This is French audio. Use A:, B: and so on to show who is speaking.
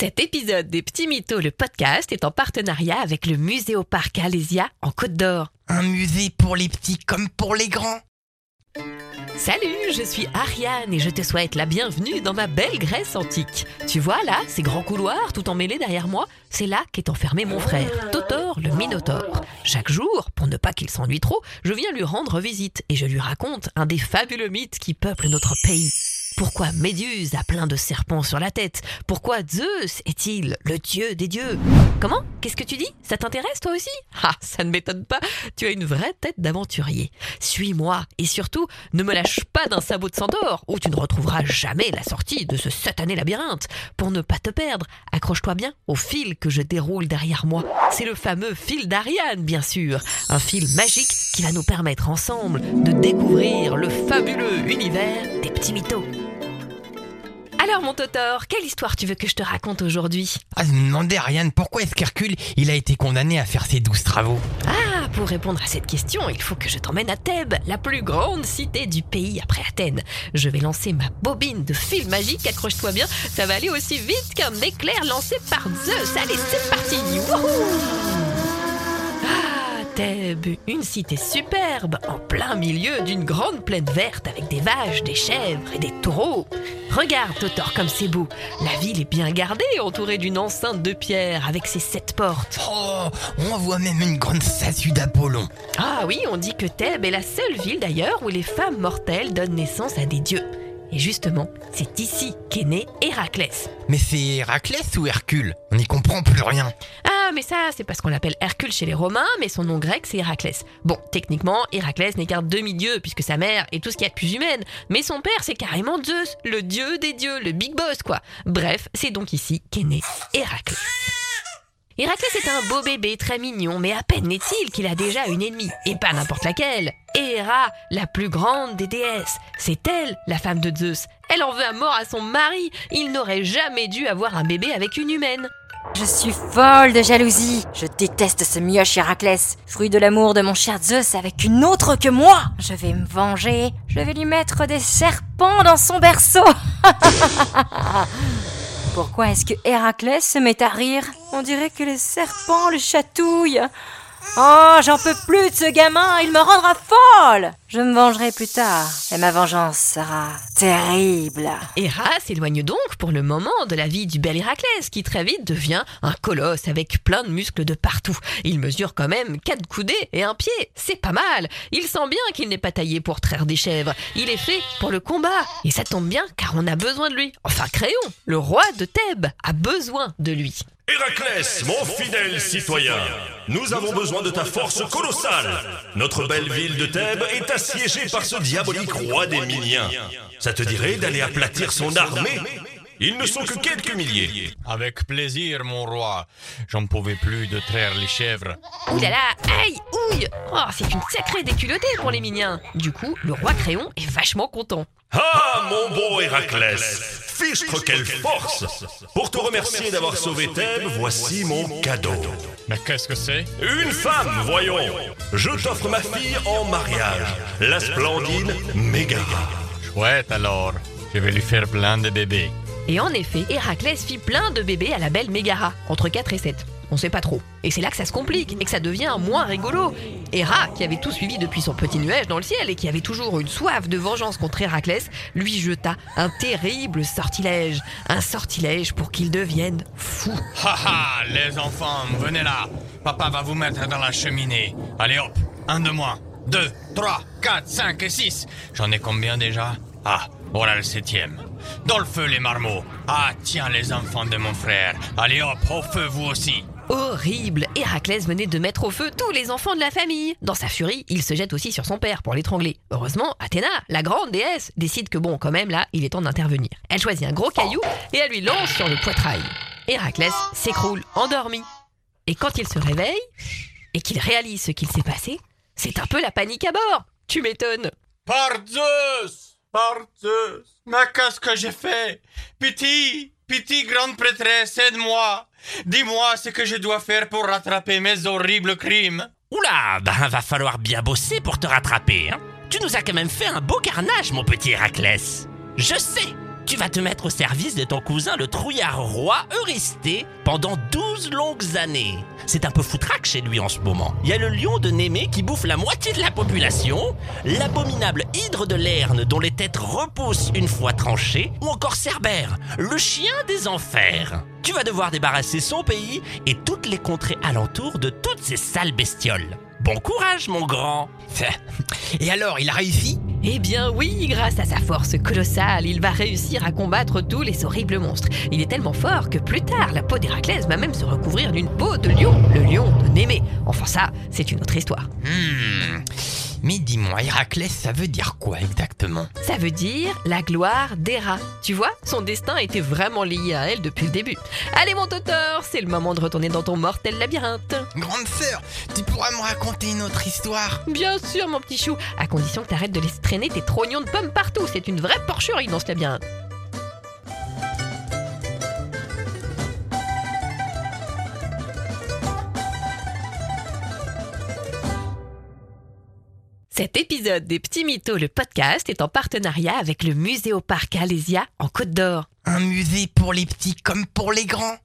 A: Cet épisode des Petits Mythos, le podcast, est en partenariat avec le Muséoparc Alésia en Côte d'Or.
B: Un musée pour les petits comme pour les grands.
A: Salut, je suis Ariane et je te souhaite la bienvenue dans ma belle Grèce antique. Tu vois là, ces grands couloirs tout emmêlés derrière moi, c'est là qu'est enfermé mon frère, Totor le Minotaure. Chaque jour, pour ne pas qu'il s'ennuie trop, je viens lui rendre visite et je lui raconte un des fabuleux mythes qui peuplent notre pays. Pourquoi Méduse a plein de serpents sur la tête? Pourquoi Zeus est-il le dieu des dieux? Comment? Qu'est-ce que tu dis? Ça t'intéresse toi aussi? Ah, ça ne m'étonne pas, tu as une vraie tête d'aventurier. Suis-moi et surtout, ne me lâche pas d'un sabot de centaure où tu ne retrouveras jamais la sortie de ce satané labyrinthe. Pour ne pas te perdre, accroche-toi bien au fil que je déroule derrière moi. C'est le fameux fil d'Ariane, bien sûr. Un fil magique qui va nous permettre ensemble de découvrir le fabuleux univers des petits mythos. Alors mon Totor, quelle histoire tu veux que je te raconte aujourd'hui?
B: Ah, je me demandais, Ariane, pourquoi est-ce qu'Hercule, il a été condamné à faire ses douze travaux?
A: Ah, pour répondre à cette question, il faut que je t'emmène à Thèbes, la plus grande cité du pays après Athènes. Je vais lancer ma bobine de fil magique, accroche-toi bien, ça va aller aussi vite qu'un éclair lancé par Zeus. Allez, c'est parti Wouhou Thèbes, une cité superbe, en plein milieu d'une grande plaine verte avec des vaches, des chèvres et des taureaux. Regarde, Totor, comme c'est beau. La ville est bien gardée, entourée d'une enceinte de pierre avec ses sept portes.
B: Oh, on voit même une grande statue d'Apollon.
A: Ah oui, on dit que Thèbes est la seule ville d'ailleurs où les femmes mortelles donnent naissance à des dieux. Et justement, c'est ici qu'est né Héraclès.
B: Mais c'est Héraclès ou Hercule? On n'y comprend plus rien.
A: Mais ça, c'est parce qu'on l'appelle Hercule chez les Romains, mais son nom grec, c'est Héraclès. Bon, techniquement, Héraclès n'est qu'un demi-dieu, puisque sa mère est tout ce qu'il y a de plus humaine. Mais son père, c'est carrément Zeus, le dieu des dieux, le big boss, quoi. Bref, c'est donc ici qu'est né Héraclès. Héraclès est un beau bébé très mignon, mais à peine n'est-il qu'il a déjà une ennemie, et pas n'importe laquelle. Héra, la plus grande des déesses. C'est elle, la femme de Zeus. Elle en veut à mort à son mari. Il n'aurait jamais dû avoir un bébé avec une humaine.
C: Je suis folle de jalousie. Je déteste ce mioche Héraclès, fruit de l'amour de mon cher Zeus avec une autre que moi. Je vais me venger. Je vais lui mettre des serpents dans son berceau. Pourquoi est-ce que Héraclès se met à rire? On dirait que les serpents le chatouillent. Oh, j'en peux plus de ce gamin, il me rendra folle Je me vengerai plus tard, et ma vengeance sera terrible.
A: Héra s'éloigne donc pour le moment de la vie du bel Héraclès, qui très vite devient un colosse avec plein de muscles de partout. Il mesure quand même quatre coudées et un pied, c'est pas mal. Il sent bien qu'il n'est pas taillé pour traire des chèvres. Il est fait pour le combat, et ça tombe bien car on a besoin de lui. Enfin, Créon, le roi de Thèbes, a besoin de lui.
D: Héraclès, mon fidèle citoyen, nous avons besoin de ta force colossale. Notre belle ville de Thèbes est assiégée par ce diabolique roi des Miniens. Ça te dirait d'aller aplatir son armée? Ils ne sont que quelques milliers.
E: Avec plaisir, mon roi. J'en pouvais plus de traire les chèvres.
A: Ouh là là, aïe, ouille Oh, c'est une sacrée déculottée pour les miniens. Du coup, le roi Créon est vachement content.
D: Ah, mon beau Héraclès Fichtre quelle force Pour te remercier d'avoir sauvé Thèbes, voici mon cadeau.
E: Mais qu'est-ce que c'est?
D: Une femme, voyons Je t'offre ma fille en mariage, la splendide Mégara.
E: Chouette alors. Je vais lui faire plein de bébés.
A: Et en effet, Héraclès fit plein de bébés à la belle Mégara, entre 4 et 7. On sait pas trop. Et c'est là que ça se complique et que ça devient moins rigolo. Héra, qui avait tout suivi depuis son petit nuage dans le ciel et qui avait toujours une soif de vengeance contre Héraclès, lui jeta un terrible sortilège. Un sortilège pour qu'il devienne fou.
E: Ha ha, les enfants, venez là. Papa va vous mettre dans la cheminée. Allez hop, un de moins. Deux, trois, quatre, cinq et six. J'en ai combien déjà? Ah, voilà le septième. Dans le feu les marmots. Ah tiens les enfants de mon frère. Allez hop, au feu vous aussi.
A: Horrible Héraclès venait de mettre au feu tous les enfants de la famille. Dans sa furie, il se jette aussi sur son père pour l'étrangler. Heureusement, Athéna, la grande déesse, décide que bon, quand même là, il est temps d'intervenir. Elle choisit un gros caillou et elle lui lance sur le poitrail. Héraclès s'écroule endormi. Et quand il se réveille et qu'il réalise ce qu'il s'est passé, c'est un peu la panique à bord. Tu m'étonnes.
E: Par Zeus Par Zeus Mais qu'est-ce que j'ai fait Pitié Pitié, grande prêtresse, aide-moi Dis-moi ce que je dois faire pour rattraper mes horribles crimes.
F: Oula, ben va falloir bien bosser pour te rattraper, hein. Tu nous as quand même fait un beau carnage, mon petit Héraclès. Je sais Tu vas te mettre au service de ton cousin le trouillard roi Eurysthée pendant 12 longues années. C'est un peu foutraque chez lui en ce moment. Il y a le lion de Némée qui bouffe la moitié de la population, l'abominable hydre de Lerne dont les têtes repoussent une fois tranchées, ou encore Cerbère, le chien des enfers. Tu vas devoir débarrasser son pays et toutes les contrées alentours de toutes ces sales bestioles. Bon courage, mon grand.
B: Et alors, il a réussi?
A: Eh bien oui, grâce à sa force colossale, il va réussir à combattre tous les horribles monstres. Il est tellement fort que plus tard, la peau d'Héraclès va même se recouvrir d'une peau de lion, le lion de Némée. Enfin ça, c'est une autre histoire.
B: Hmm. Mais dis-moi, Héraclès, ça veut dire quoi exactement?
A: Ça veut dire la gloire d'Héra. Tu vois, son destin était vraiment lié à elle depuis le début. Allez mon totor, c'est le moment de retourner dans ton mortel labyrinthe.
B: Grande sœur, tu pourras me raconter une autre histoire
A: Bien sûr mon petit chou, à condition que t'arrêtes de laisser traîner tes trognons de pommes partout. C'est une vraie porcherie dans ce labyrinthe. Cet épisode des Petits Mythos, le podcast, est en partenariat avec le Muséoparc Alésia en Côte d'Or.
B: Un musée pour les petits comme pour les grands